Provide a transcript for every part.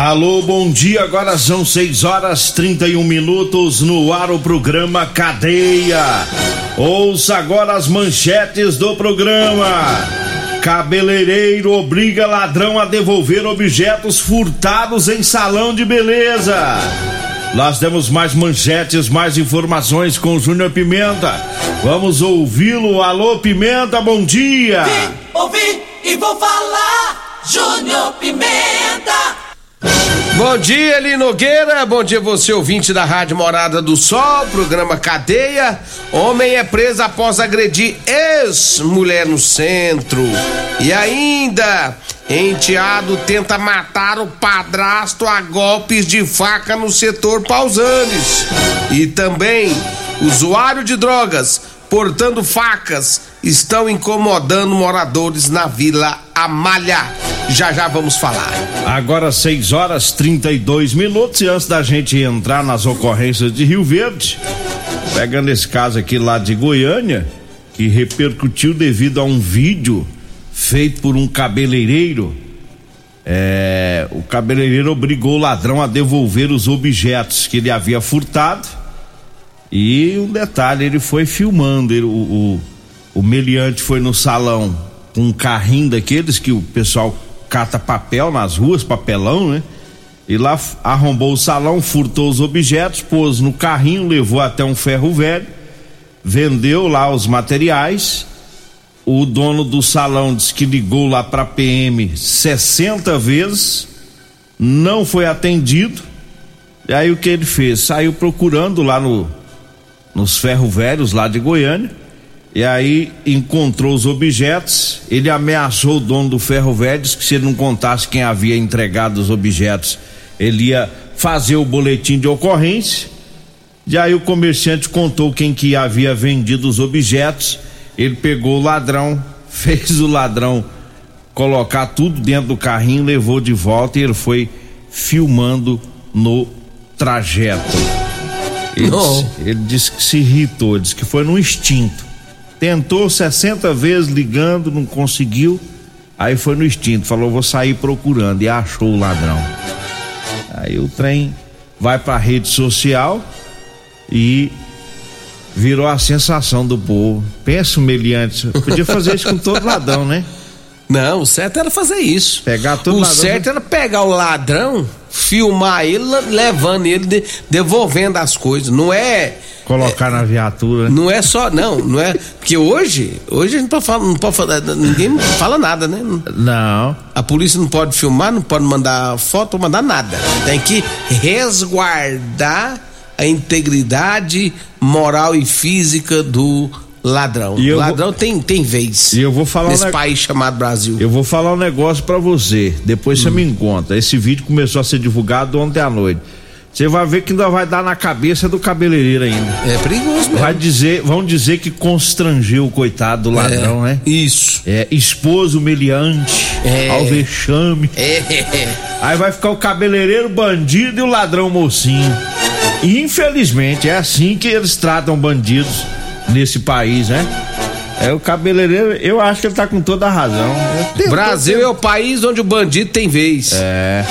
Alô, bom dia. Agora são 6 horas 31 minutos no ar o programa Cadeia. Ouça agora as manchetes do programa. Cabeleireiro obriga ladrão a devolver objetos furtados em salão de beleza. Nós temos mais manchetes, mais informações com o Júnior Pimenta. Vamos ouvi-lo. Alô, Pimenta, bom dia. Vim, ouvi e vou falar. Júnior Pimenta. Bom dia, Eli Nogueira. Bom dia, você ouvinte da Rádio Morada do Sol, programa Cadeia. Homem é preso após agredir ex-mulher no centro. E ainda, enteado tenta matar o padrasto a golpes de faca no setor Pausanes. E também, usuário de drogas portando facas estão incomodando moradores na Vila Amalha. Já já vamos falar. Agora 6 horas 32 minutos e antes da gente entrar nas ocorrências de Rio Verde, pegando esse caso aqui lá de Goiânia, que repercutiu devido a um vídeo feito por um cabeleireiro. É, o cabeleireiro obrigou o ladrão a devolver os objetos que ele havia furtado e um detalhe, ele foi filmando, ele, o, o, o meliante foi no salão com um carrinho daqueles que o pessoal cata papel nas ruas, papelão, né? E lá arrombou o salão, furtou os objetos, pôs no carrinho, levou até um ferro velho, vendeu lá os materiais. O dono do salão disse que ligou lá para PM 60 vezes, não foi atendido. E aí o que ele fez? Saiu procurando lá no nos ferro velhos lá de Goiânia. E aí encontrou os objetos. Ele ameaçou o dono do ferro velho, disse que se ele não contasse quem havia entregado os objetos, ele ia fazer o boletim de ocorrência. E aí o comerciante contou quem que havia vendido os objetos. Ele pegou o ladrão, fez o ladrão colocar tudo dentro do carrinho, levou de volta e ele foi filmando no trajeto. Ele, disse, ele disse que se irritou, disse que foi no instinto. Tentou 60 vezes ligando, não conseguiu. Aí foi no instinto, falou: vou sair procurando. E achou o ladrão. Aí o trem vai pra rede social e virou a sensação do povo. Pensa o meliante, podia fazer isso com todo ladrão, né? Não, o certo era fazer isso. Pegar todo O ladrão. certo era pegar o ladrão, filmar ele, levando ele, de- devolvendo as coisas. Não é. Colocar na viatura. né? Não é só, não, não é. Porque hoje, hoje a gente não pode falar, não pode falar, ninguém fala nada, né? Não. A polícia não pode filmar, não pode mandar foto, mandar nada. Tem que resguardar a integridade moral e física do ladrão. E eu O vou- ladrão tem, tem vez. E eu vou falar um nesse neg- país chamado Brasil. Eu vou falar um negócio pra você, depois você me encontra. Esse vídeo começou a ser divulgado ontem à noite. Você vai ver que ainda vai dar na cabeça do cabeleireiro ainda. É perigoso mesmo. Vai dizer, vão dizer que constrangeu o coitado do ladrão, É, né? Isso. É, expôs o meliante É. ao vexame. É. Aí vai ficar o cabeleireiro bandido e o ladrão mocinho. Infelizmente, é assim que eles tratam bandidos nesse país, né? É o cabeleireiro, eu acho que ele tá com toda a razão. Tenho- Brasil é o país onde o bandido tem vez. É.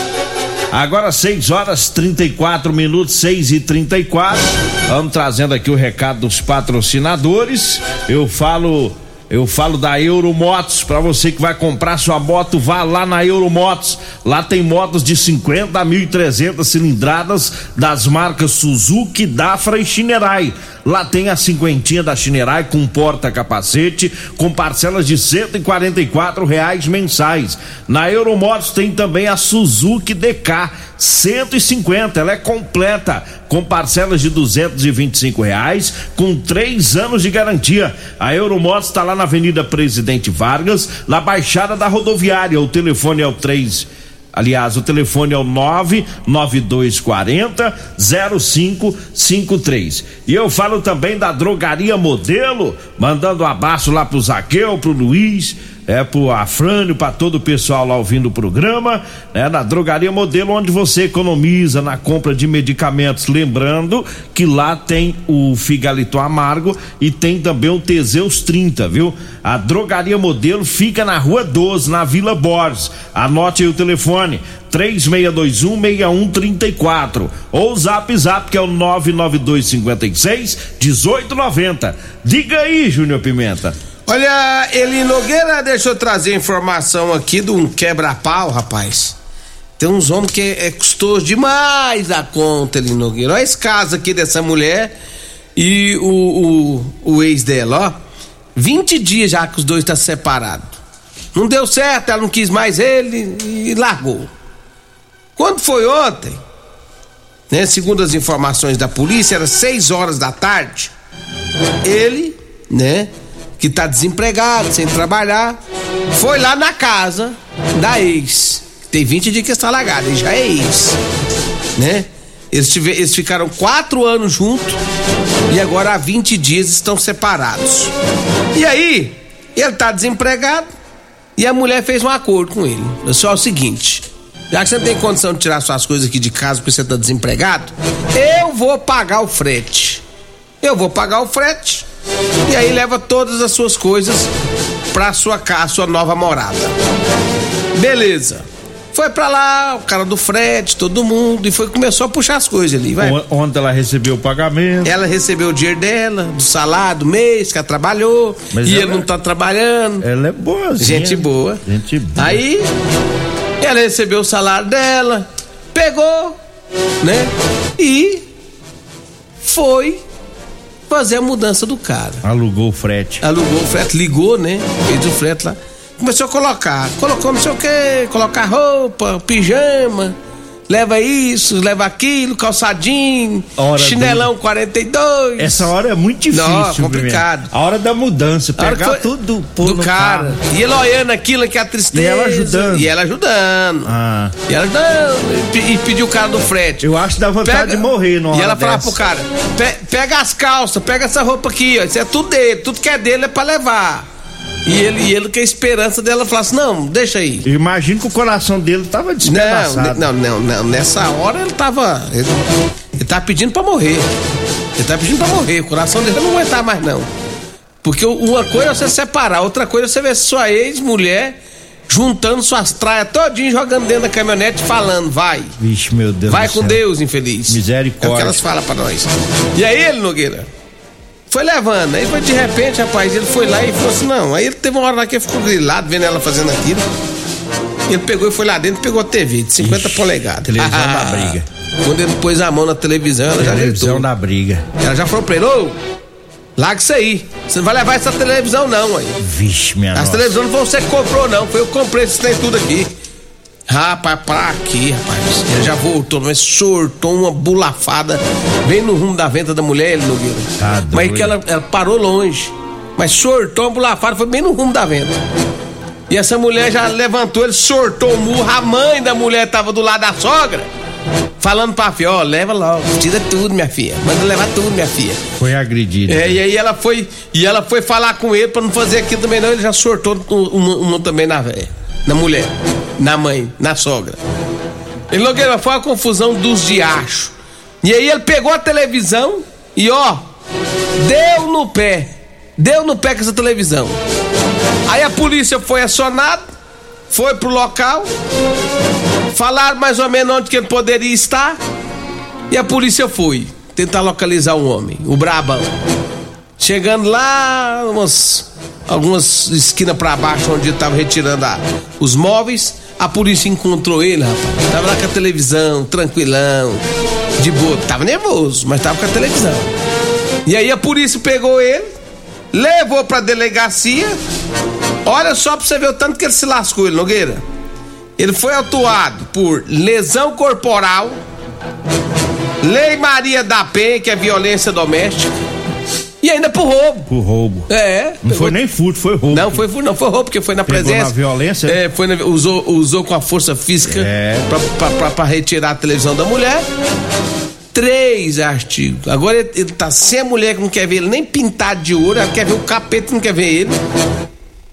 Agora 6 horas 34 minutos, 6 e 34 Vamos trazendo aqui o recado dos patrocinadores. Eu falo eu falo da Euromotos, para você que vai comprar sua moto, vá lá na Euromotos. Lá tem motos de 50 a 1.300 cilindradas das marcas Suzuki, Dafra e Shinerai. Lá tem a cinquentinha da Shinerai com porta-capacete, com parcelas de 144 reais mensais. Na Euromotos tem também a Suzuki DK 150, ela é completa, com parcelas de 225 reais, com três anos de garantia. A Euromotos está lá na Avenida Presidente Vargas, na Baixada da Rodoviária. O telefone é o 3 Aliás, o telefone é o 99240 0553. E eu falo também da Drogaria Modelo, mandando um abraço lá pro Zaqueu, pro Luiz, é pro Afrânio, para todo o pessoal lá ouvindo o programa, né, na Drogaria Modelo, onde você economiza na compra de medicamentos. Lembrando que lá tem o Figalito Amargo e tem também o Teseus 30, viu? A Drogaria Modelo fica na Rua 12, na Vila Borges. Anote aí o telefone: 36216134 ou Zap Zap que é o 99256 1890. Diga aí, Júnior Pimenta. Olha, Eli Nogueira, deixa eu trazer informação aqui de um quebra-pau, rapaz. Tem uns homens que é, custoso demais a conta, Eli Nogueira. Olha esse caso aqui dessa mulher e o, o, o ex dela, ó. 20 dias já que os dois estão tá separados. Não deu certo, ela não quis mais ele e largou. Quando foi ontem, né, segundo as informações da polícia, era 6 horas da tarde. Ele, né, que tá desempregado, sem trabalhar, foi lá na casa da ex. Tem 20 dias que está largado, ele já é ex, né? Eles, tive, eles ficaram quatro anos juntos e agora há 20 dias estão separados. E aí, ele tá desempregado e a mulher fez um acordo com ele. Só é o seguinte: já que você tem condição de tirar suas coisas aqui de casa porque você tá desempregado, eu vou pagar o frete. Eu vou pagar o frete e aí leva todas as suas coisas pra sua casa, sua nova morada. Beleza. Foi pra lá, o cara do frete, todo mundo, e foi começou a puxar as coisas ali, vai. Ontem ela recebeu o pagamento. Ela recebeu o dinheiro dela, do salário, do mês que ela trabalhou, Mas e ela, ele não tá trabalhando. Ela é boa, Gente boa. Gente boa. Aí, ela recebeu o salário dela, pegou, né? E foi fazer a mudança do cara. Alugou o frete. Alugou o frete, ligou, né? Fez o frete lá. Começou a colocar. Colocou não sei o que, colocar roupa, pijama leva isso, leva aquilo, calçadinho, hora chinelão do... 42. Essa hora é muito difícil. Não, complicado. A hora da mudança, pegar foi... tudo do cara. Carro. E ele olhando aquilo que é a tristeza. E ela ajudando. E ela ajudando. Ah. E ela ajudando. E, pediu o cara do frete. Eu acho que dá vontade pega... de morrer, não E ela falava pro cara: pega as calças, pega essa roupa aqui, ó. Isso é tudo dele, tudo que é dele é pra levar. E ele, e ele que a esperança dela falasse, não, deixa aí. Imagino que o coração dele tava despedaçado. Não, não, não, nessa hora ele tava. Ele, ele tava pedindo pra morrer. Ele tava pedindo pra morrer. O coração dele não aguentar mais, não. Porque uma coisa é você separar, outra coisa é você ver sua ex-mulher juntando suas traias todinho, jogando dentro da caminhonete falando, vai. Vixe, meu Deus Vai com céu. Deus, infeliz. Misericórdia. É o que elas falam pra nós. E aí, ele, Nogueira? Foi levando. Aí foi de repente, rapaz, ele foi lá e falou assim: não. Aí ele teve uma hora lá que ele ficou grilado vendo ela fazendo aquilo. Ele pegou e foi lá dentro e pegou a TV de 50 Ixi, polegadas. Televisão ah, da briga. Quando ele pôs a mão na televisão, ela televisão já Televisão da briga. Ela já falou pra ele: ô, larga isso aí. Você não vai levar essa televisão, não, aí. Vixe, minha As televisões não vão você que comprou, não. Foi eu que comprei esse trem tudo aqui. Rapaz, pra quê, rapaz? Ele já voltou, mas sortou uma bulafada bem no rumo da venta da mulher, ele Nogueira. Tá mas que ela, ela, parou longe. Mas sortou uma bulafada, foi bem no rumo da venta. E essa mulher já levantou, ele sortou o murro, a mãe da mulher tava do lado da sogra. Falando pra filha, ó, leva logo, tira tudo, minha filha. Manda levar tudo, minha filha. Foi agredida. É, e aí ela foi. E ela foi falar com ele pra não fazer aquilo também, não. Ele já sortou uma, uma também na velha na mulher, na mãe, na sogra. Ele Nogueira foi a confusão dos diachos. E aí ele pegou a televisão e ó, deu no pé. Deu no pé com essa televisão. Aí a polícia foi acionada, foi pro local, falaram mais ou menos onde que ele poderia estar. E a polícia foi tentar localizar o homem, o Brabão. Chegando lá, umas, algumas esquinas para baixo, onde ele tava retirando a, os móveis, a polícia encontrou ele, rapaz. Tava lá com a televisão, tranquilão, de boa. Tava nervoso, mas tava com a televisão. E aí a polícia pegou ele, levou pra delegacia. Olha só pra você ver o tanto que ele se lascou, ele, Nogueira. Ele foi autuado por lesão corporal, Lei Maria da Penha, que é violência doméstica, e ainda por roubo. Por roubo. É. Não foi nem furto, foi roubo. Não, foi, não foi roubo, porque foi na Pegou presença. na violência? É, foi na- usou, usou com a força física É. pra, pra, pra- pra retirar a televisão da mulher. Três artigos. Agora ele, ele tá sem a mulher que não quer ver ele nem pintado de ouro, ela quer ver o capeta que não quer ver ele.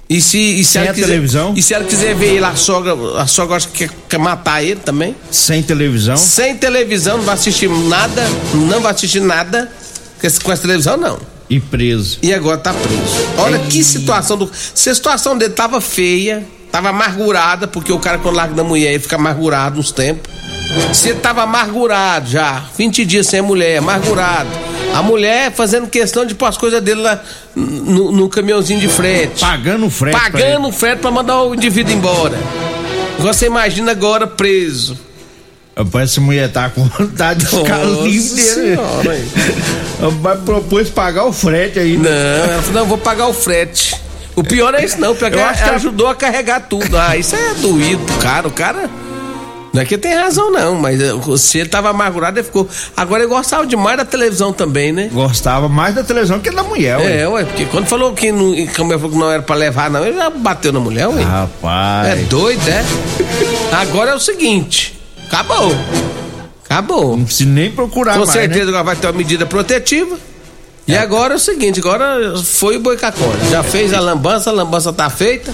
E se, e se Sem ela a quiser, televisão? E se ela quiser ver ele, a sogra, a sogra acha que quer, quer matar ele também. Sem televisão. Sem televisão, não vai assistir nada, não vai assistir nada com essa televisão, não. E preso. E agora tá preso. Olha que situação do. Se a situação dele tava feia, tava amargurada, porque o cara quando larga da mulher ele fica amargurado uns tempos. Se ele tava amargurado já, 20 dias sem a mulher, amargurado. A mulher fazendo questão de pôr as coisas dele lá no, no caminhãozinho de frete. Pagando frete. pra Pagando o frete pra mandar o indivíduo embora. Você imagina agora preso. Rapaz, essa mulher tá com vontade de ficar livre. Vai propôs pagar o frete aí. Não, ela falou, não, eu vou pagar o frete. O pior é isso não, porque Eu acho que ela- ajudou a carregar tudo. Ah, isso é doído cara, o cara... Não é que tem razão não, mas eh, se ele tava amargurado, ele ficou... Agora ele gostava demais da televisão também, né? Gostava mais da televisão que da mulher, ué. É, ué, porque quando falou que não, que que não era pra levar não, ele já bateu na mulher, ué. Rapaz. É doido, é? Agora é o seguinte, acabou. Acabou. Não precisa nem procurar Com mais, certeza né? agora vai ter uma medida protetiva. E agora é o seguinte, agora foi o boicacone. Já fez a lambança, a lambança tá feita.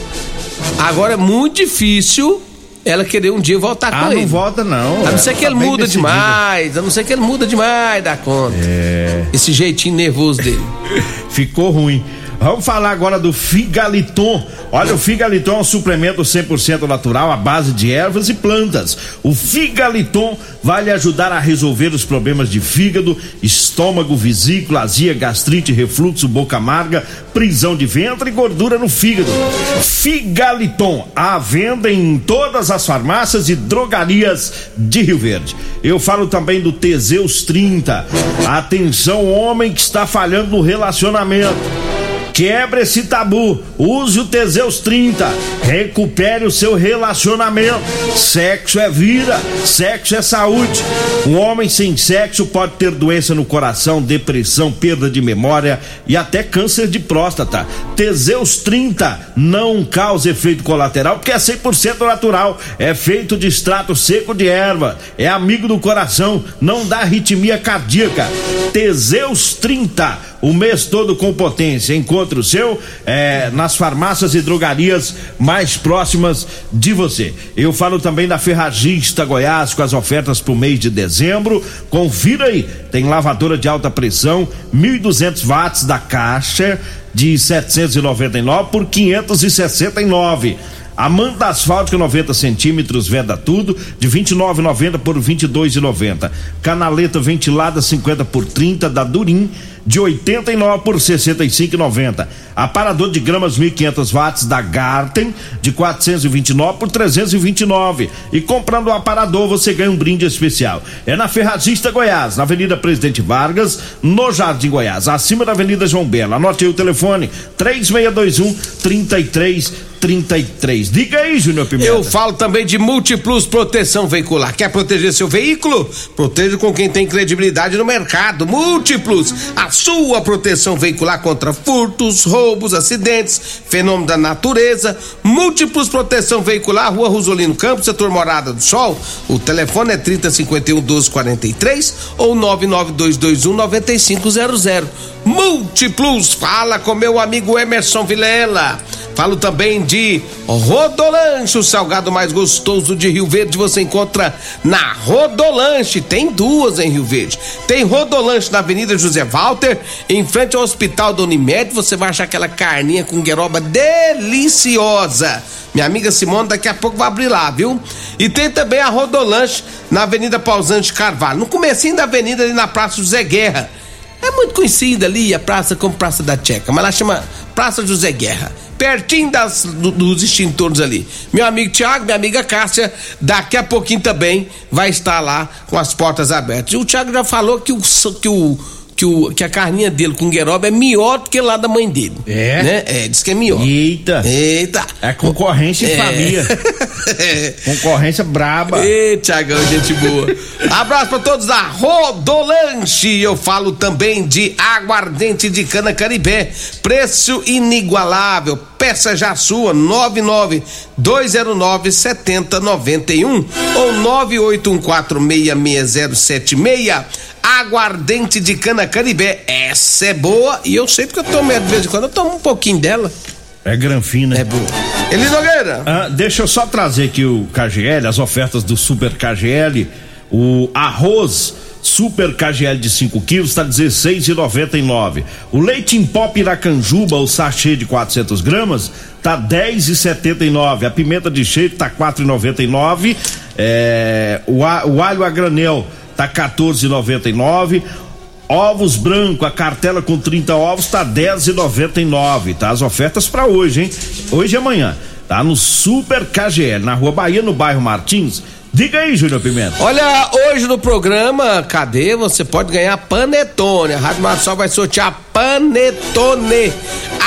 Agora é muito difícil ela querer um dia voltar Ah, com não ele. volta não. A não ser que Tá ele muda demais, a não ser que ele muda demais da conta. É. Esse jeitinho nervoso dele. Ficou ruim. Vamos falar agora do Figaliton. Olha, o Figaliton é um suplemento 100% natural à base de ervas e plantas. O Figaliton vai lhe ajudar a resolver os problemas de fígado, estômago, vesícula, azia, gastrite, refluxo, boca amarga, prisão de ventre e gordura no fígado. Figaliton, à venda em todas as farmácias e drogarias de Rio Verde. Eu falo também do Teseus 30. Atenção, homem que está falhando no relacionamento. Quebre esse tabu. Use o Teseus 30. Recupere o seu relacionamento. Sexo é vida. Sexo é saúde. Um homem sem sexo pode ter doença no coração, depressão, perda de memória e até câncer de próstata. Teseus 30 não causa efeito colateral porque é 100% natural. É feito de extrato seco de erva. É amigo do coração. Não dá arritmia cardíaca. Teseus 30 o mês todo com potência. Encontre o seu é, nas farmácias e drogarias mais próximas de você. Eu falo também da Ferragista Goiás com as ofertas para o mês de dezembro. Confira aí, tem lavadora de alta pressão, 1.200 watts da caixa de 799 por 569. A manta asfáltica 90 centímetros, veda tudo, de 29,90 por 22,90. Canaleta ventilada 50 por 30 da Durim, de 89 por 65,90. Aparador de gramas 1500 watts da Garten, de 429 por 329. E comprando o aparador você ganha um brinde especial. É na Ferragista Goiás, na Avenida Presidente Vargas, no Jardim Goiás, acima da Avenida João Belo. Anote aí o telefone: 3621 33 33. Diga aí, Júnior Pimenta. Eu falo também de Multiplus Proteção Veicular. Quer proteger seu veículo? Proteja com quem tem credibilidade no mercado. Múltiplos, a sua proteção veicular contra furtos, roubos, acidentes, fenômeno da natureza. Múltiplos Proteção Veicular, Rua Rosolino Campos, setor Morada do Sol. O telefone é 3051 1243 ou 99221 9500. Múltiplos, fala com meu amigo Emerson Vilela. Falo também de Rodolanche, o salgado mais gostoso de Rio Verde. Você encontra na Rodolanche. Tem duas em Rio Verde. Tem Rodolanche na Avenida José Walter, em frente ao Hospital da Unimed. Você vai achar aquela carninha com gueroba deliciosa. Minha amiga Simone daqui a pouco vai abrir lá, viu? E tem também a Rodolanche na Avenida Pausante Carvalho, no comecinho da avenida ali na Praça José Guerra. É muito conhecida ali a praça como Praça da Checa, mas ela chama Praça José Guerra. Pertinho das, do, dos extintores ali. Meu amigo Tiago, minha amiga Cássia, daqui a pouquinho também vai estar lá com as portas abertas. E o Tiago já falou que o, que o que, o, que a carninha dele com gueroba é melhor do que lá da mãe dele. É? Né? É, diz que é melhor. Eita. Eita. É concorrência É. em família. Concorrência braba. Ei, Tiagão, gente boa. Abraço pra todos da Rodolanche. Eu falo também de aguardente de cana caribé. Preço inigualável. Peça já sua, 992097091 ou 981466076. Aguardente de cana caribé. Essa é boa e eu sei porque eu tomo de vez em quando. Eu tomo um pouquinho dela. É granfina. É boa. Eli Nogueira. Ah, deixa eu só trazer aqui o KGL, as ofertas do Super KGL. O arroz Super KGL de 5 quilos está R$16,99. O leite em pó Piracanjuba, o sachê de 400 gramas, tá R$10,79. A pimenta de cheiro tá R$4,99. É, o, o alho a granel tá R$14,99. Ovos branco, a cartela com 30 ovos tá 10,99, tá? As ofertas para hoje, hein? Hoje e amanhã. Tá no Super KGL, na Rua Bahia, no bairro Martins. Diga aí, Júnior Pimenta. Olha, hoje no programa Cadê? Você pode ganhar panetone. A Rádio Marsol vai sortear panetone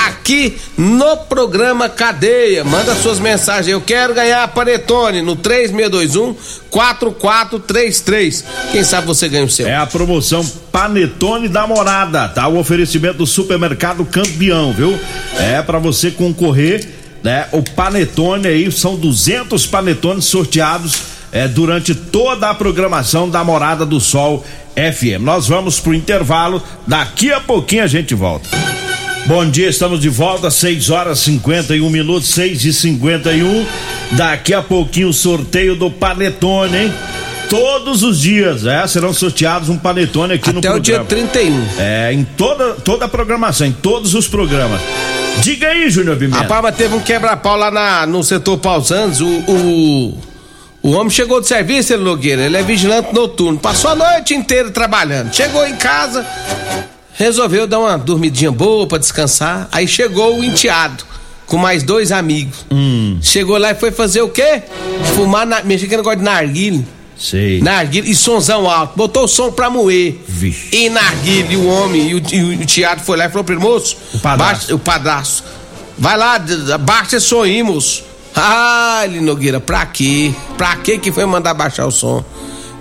aqui no programa Cadeia. Manda suas mensagens. Eu quero ganhar panetone no 3621 4433. Quem sabe você ganha o seu. É a promoção Panetone da Morada, tá? O oferecimento do Supermercado Campeão, viu? É para você concorrer, né? O Panetone aí são 200 panetones sorteados é, durante toda a programação da Morada do Sol FM. Nós vamos pro intervalo, daqui a pouquinho a gente volta. Bom dia, estamos de volta, 6 horas 51 minutos, 6 e 51 Daqui a pouquinho o sorteio do Panetone, hein? Todos os dias, é, serão sorteados um Panetone aqui no Até o dia programa. 31. É, em toda, toda a programação, em todos os programas. Diga aí, Júnior Pimenta. Rapaz, mas teve um quebra-pau lá na, no setor Pausantes. O, o, o homem chegou de serviço, ele Nogueira. Ele é vigilante noturno. Passou a noite inteira trabalhando. Chegou em casa, resolveu dar uma dormidinha boa pra descansar. Aí chegou o enteado. Com mais dois amigos. Chegou lá e foi fazer o quê? Fumar, na, mexer com negócio de narguile. Sei. Narguile e sonzão alto. Botou o som pra moer. Vixe. E narguile, o homem, e o, e o teatro foi lá e falou pro moço. O padrasto. baixa- o padrasto. Vai lá, baixa esse som aí, moço. Ah, ele Nogueira, pra quê? Pra quê que foi mandar baixar o som?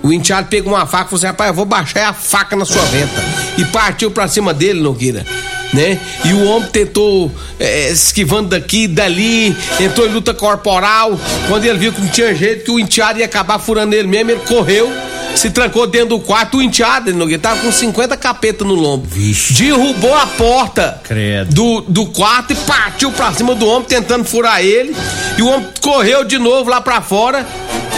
O enteado pegou uma faca e falou assim: rapaz, eu vou baixar a faca na sua venta. E partiu pra cima dele, Nogueira. Né? E o homem tentou eh, esquivando daqui dali, entrou em luta corporal. Quando ele viu que não tinha jeito, que o enteado ia acabar furando ele mesmo, ele correu, se trancou dentro do quarto. O enteado, ele Nogueira, tava com 50 capetas no lombo. Derrubou a porta Credo. do, do quarto e partiu pra cima do homem, tentando furar ele. E o homem correu de novo lá pra fora,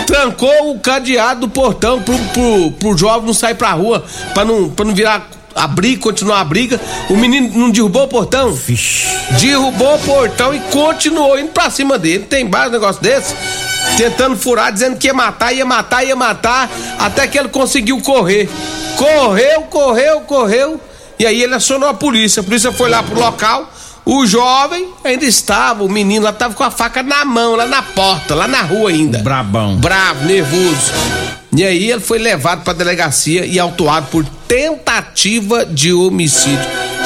trancou o cadeado do portão pro, pro, pro jovem não sair pra rua, pra não, pra não virar a briga, continuar a briga. O menino não derrubou o portão? Vixe. Derrubou o portão e continuou indo pra cima dele. Tem vários negócios desses. Tentando furar, dizendo que ia matar, ia matar, ia matar, até que ele conseguiu correr. Correu, correu, correu. E aí ele acionou a polícia. A polícia foi lá pro local. O jovem ainda estava, o menino lá estava com a faca na mão, lá na porta, lá na rua ainda. Brabão. Bravo, nervoso. E aí ele foi levado pra delegacia e autuado por tentativa de homicídio.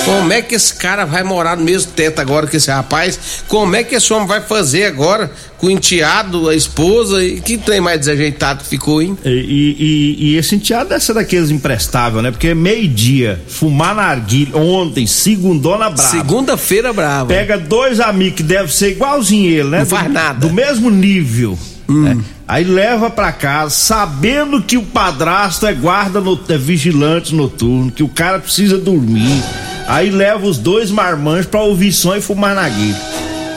Como é que esse cara vai morar no mesmo teto agora que esse rapaz? Como é que esse homem vai fazer agora com o enteado, a esposa? E que trem mais desajeitado que ficou, hein? E, e, e- esse enteado deve ser daqueles imprestáveis, né? Porque meio-dia, fumar na arguilha, ontem, segundona brava. Segunda-feira brava. Pega dois amigos que deve ser igualzinho ele, né? Não Do- faz nada. Do mesmo nível. Né? Aí leva pra casa, sabendo que o padrasto é guarda, no, é vigilante noturno, que o cara precisa dormir. Aí leva os dois marmanjos pra ouvir som e fumar na guilha.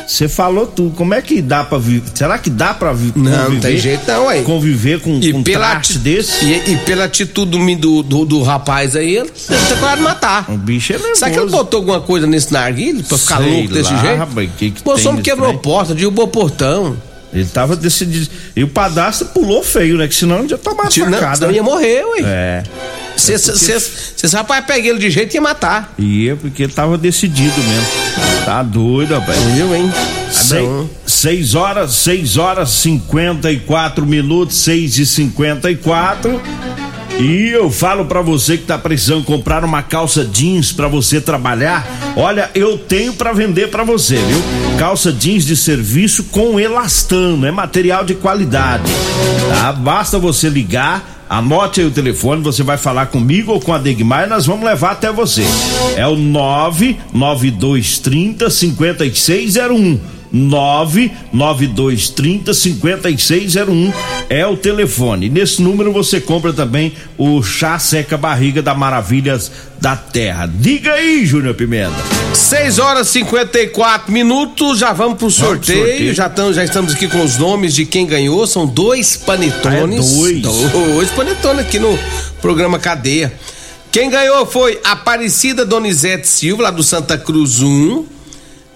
Você falou tudo. Como é que dá pra viver? Será que dá pra vi- Não, não tem jeito não, aí. Conviver com, E com um pela, ati- desse? E, e pela atitude do, do, do rapaz aí, ele ele tá quase matar. O bicho é nervoso. Será que ele botou alguma coisa nesse narguilho pra ficar Sei louco desse lá, jeito? rapaz, que que homem nesse quebrou trem? porta, derrubou o portão. Ele tava decidido. E o padastro pulou feio, né? Que senão ele já tomava Não, facada. senão ia morrer, ué. É. Se se- se- se esse rapaz pegar ele de jeito, ia matar. Ia, porque ele tava decidido mesmo. Tá doido, rapaz. Viu, hein? Sei- Seis horas, seis horas, 54 minutos, seis e cinquenta e quatro. E eu falo pra você que tá precisando comprar uma calça jeans pra você trabalhar. Olha, eu tenho pra vender pra você, viu? Calça jeans de serviço com elastano, é material de qualidade. Tá? Basta você ligar, anote aí o telefone, você vai falar comigo ou com a Degmar e nós vamos levar até você. É o 99230 5601. 99230 5601 é o telefone. Nesse número você compra também o chá seca barriga da Maravilhas da Terra. Diga aí, Júnior Pimenta. 6 horas e 54 minutos, já vamos pro sorteio. sorteio. Já, tamo, já estamos aqui com os nomes de quem ganhou. São dois panetones. Ah, é dois? Dois panetones aqui no programa Cadeia. Quem ganhou foi Aparecida Donizete Silva, lá do Santa Cruz 1.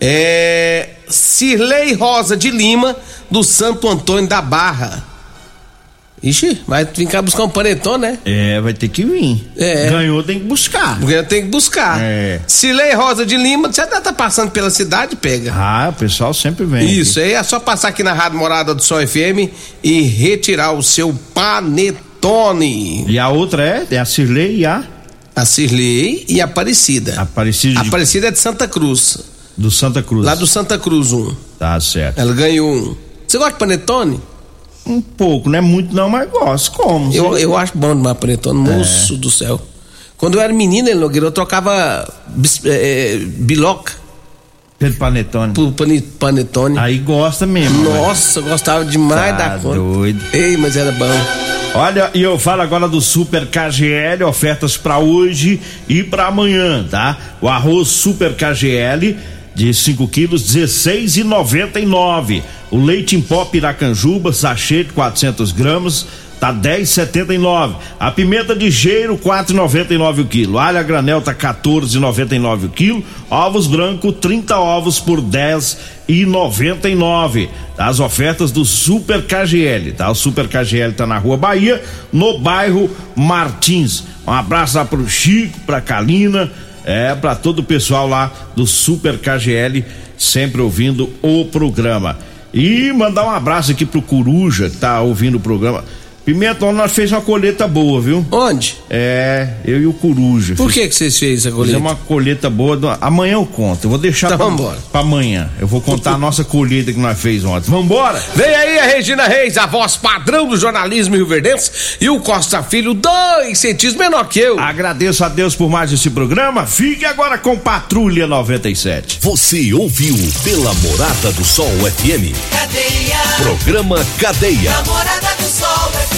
É. Cirlei Rosa de Lima, do Santo Antônio da Barra. Ixi, vai vir cá buscar um panetone, né? É, vai ter que vir. É. Ganhou, tem que buscar. Porque tem que buscar. É. Cirlei Rosa de Lima, você tá passando pela cidade, pega. Ah, o pessoal sempre vem. Isso, aí é só passar aqui na Rádio Morada do Sol FM e retirar o seu panetone. E a outra é, é a Cirlei e a A Cirlei e a Aparecida. Aparecida de- Aparecida é de Santa Cruz. Do Santa Cruz. Lá do Santa Cruz 1. Tá certo. Ela ganhou um. Você gosta de panetone? Um pouco, não é muito não, mas gosto. Como? Eu, eu acho bom demais panetone, moço do céu. Quando eu era menino, ele Nogueira, eu trocava bis, é, é, biloca Pedro Panetone. por pane- panetone. Aí gosta mesmo. vai. Nossa, gostava demais Tá da conta. doido. Ei, mas era bom. Olha, e eu falo agora do Super KGL, ofertas pra hoje e pra amanhã, tá? O arroz Super KGL de 5 quilos, 16,99. O leite em pó Piracanjuba, sachê de 400 gramas, tá 10,79. A pimenta de cheiro, 4,99 o quilo. Alho a granel tá 14,99 o quilo. Ovos branco, 30 ovos por 10,99. Tá? As ofertas do Super KGL, tá? O Super KGL tá na Rua Bahia, no bairro Martins. Um abraço lá pro Chico, pra Kalina, é, pra todo o pessoal lá do Super KGL, sempre ouvindo o programa. E mandar um abraço aqui pro Coruja, que tá ouvindo o programa. Pimenta, nós fez uma colheita boa, viu? Onde? É, eu e o Coruja. Por que que vocês fez essa Fiz colheita? uma colheita boa. do- Amanhã eu conto. Eu vou deixar Então pra, vambora. pra amanhã. Eu vou contar a nossa colheita que nós fez ontem. Vambora? Vem aí a Regina Reis, a voz padrão do jornalismo rio-verdense, e o Costa Filho, dois centímetros menor que eu. Agradeço a Deus por mais esse programa. Fique agora com Patrulha 97. Você ouviu pela Morada do Sol FM. Cadeia. Programa Cadeia. Namorada do Sol FM.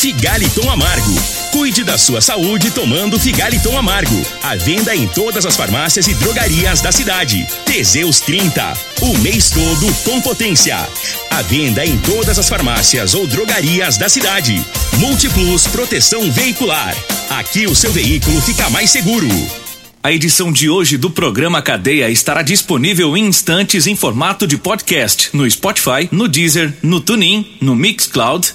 Figaliton Amargo. Cuide da sua saúde tomando Figaliton Amargo. À venda em todas as farmácias e drogarias da cidade. Teseus 30. O mês todo com potência. À venda em todas as farmácias ou drogarias da cidade. Multiplus Proteção Veicular. Aqui o seu veículo fica mais seguro. A edição de hoje do programa Cadeia estará disponível em instantes em formato de podcast no Spotify, no Deezer, no TuneIn, no Mixcloud,